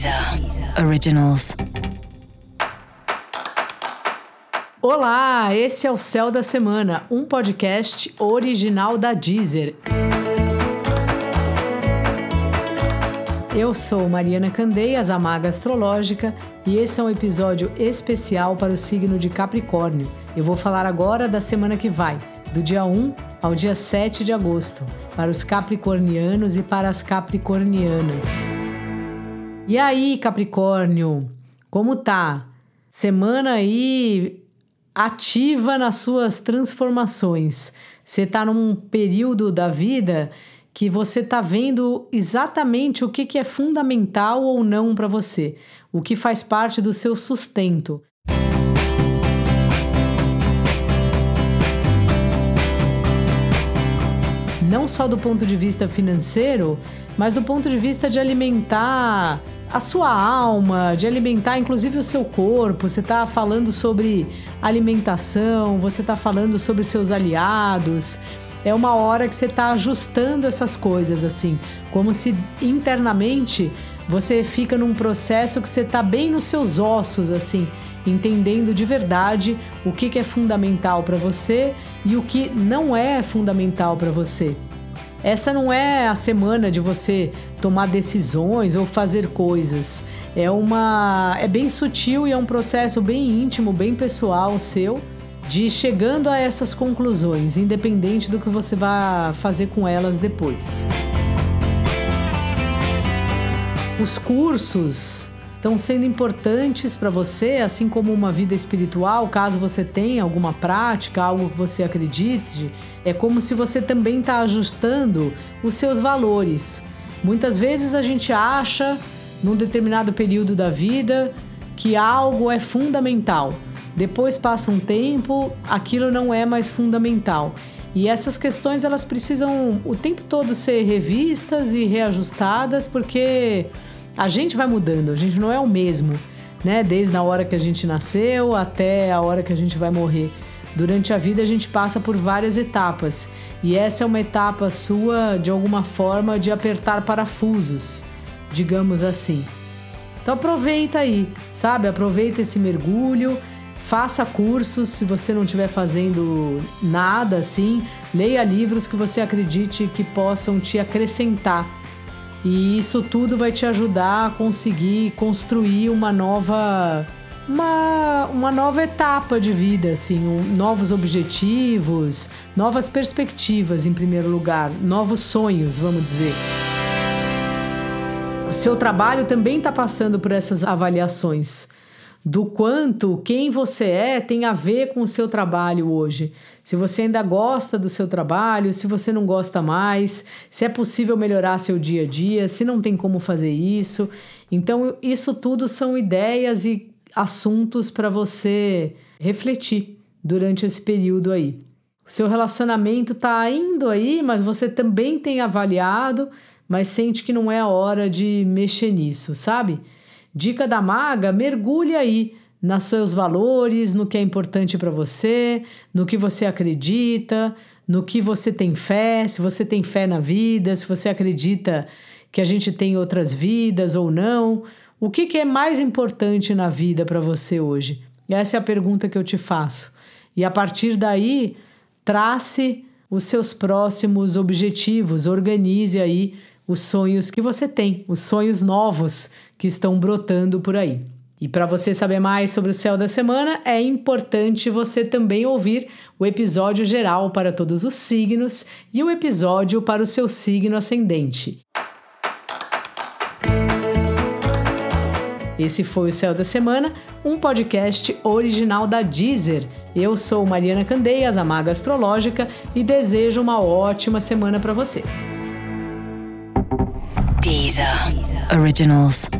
Deezer Originals. Olá, esse é o Céu da Semana, um podcast original da Deezer. Eu sou Mariana Candeias, a Maga Astrológica, e esse é um episódio especial para o signo de Capricórnio. Eu vou falar agora da semana que vai, do dia 1 ao dia 7 de agosto, para os capricornianos e para as capricornianas. E aí, Capricórnio, como tá? Semana aí ativa nas suas transformações. Você tá num período da vida que você tá vendo exatamente o que, que é fundamental ou não para você, o que faz parte do seu sustento. não só do ponto de vista financeiro, mas do ponto de vista de alimentar a sua alma, de alimentar inclusive o seu corpo. Você está falando sobre alimentação, você está falando sobre seus aliados. É uma hora que você está ajustando essas coisas, assim, como se internamente você fica num processo que você está bem nos seus ossos, assim, entendendo de verdade o que, que é fundamental para você e o que não é fundamental para você. Essa não é a semana de você tomar decisões ou fazer coisas. É uma é bem sutil e é um processo bem íntimo, bem pessoal seu de chegando a essas conclusões, independente do que você vai fazer com elas depois. Os cursos estão sendo importantes para você, assim como uma vida espiritual, caso você tenha alguma prática, algo que você acredite, é como se você também está ajustando os seus valores. Muitas vezes a gente acha, num determinado período da vida, que algo é fundamental. Depois passa um tempo, aquilo não é mais fundamental. E essas questões elas precisam o tempo todo ser revistas e reajustadas, porque a gente vai mudando, a gente não é o mesmo, né? Desde a hora que a gente nasceu até a hora que a gente vai morrer. Durante a vida a gente passa por várias etapas e essa é uma etapa sua, de alguma forma, de apertar parafusos, digamos assim. Então aproveita aí, sabe? Aproveita esse mergulho, faça cursos se você não estiver fazendo nada assim, leia livros que você acredite que possam te acrescentar e isso tudo vai te ajudar a conseguir construir uma nova uma, uma nova etapa de vida, assim, um, novos objetivos, novas perspectivas em primeiro lugar, novos sonhos, vamos dizer. O seu trabalho também está passando por essas avaliações do quanto quem você é tem a ver com o seu trabalho hoje. Se você ainda gosta do seu trabalho, se você não gosta mais, se é possível melhorar seu dia a dia, se não tem como fazer isso. Então, isso tudo são ideias e assuntos para você refletir durante esse período aí. O seu relacionamento está indo aí, mas você também tem avaliado, mas sente que não é a hora de mexer nisso, sabe? Dica da maga: mergulhe aí nos seus valores, no que é importante para você, no que você acredita, no que você tem fé, se você tem fé na vida, se você acredita que a gente tem outras vidas ou não. O que, que é mais importante na vida para você hoje? Essa é a pergunta que eu te faço. E a partir daí, trace os seus próximos objetivos, organize aí os sonhos que você tem, os sonhos novos que estão brotando por aí. E para você saber mais sobre o céu da semana, é importante você também ouvir o episódio geral para todos os signos e o episódio para o seu signo ascendente. Esse foi o Céu da Semana, um podcast original da Deezer. Eu sou Mariana Candeias, a Maga Astrológica, e desejo uma ótima semana para você. Originals.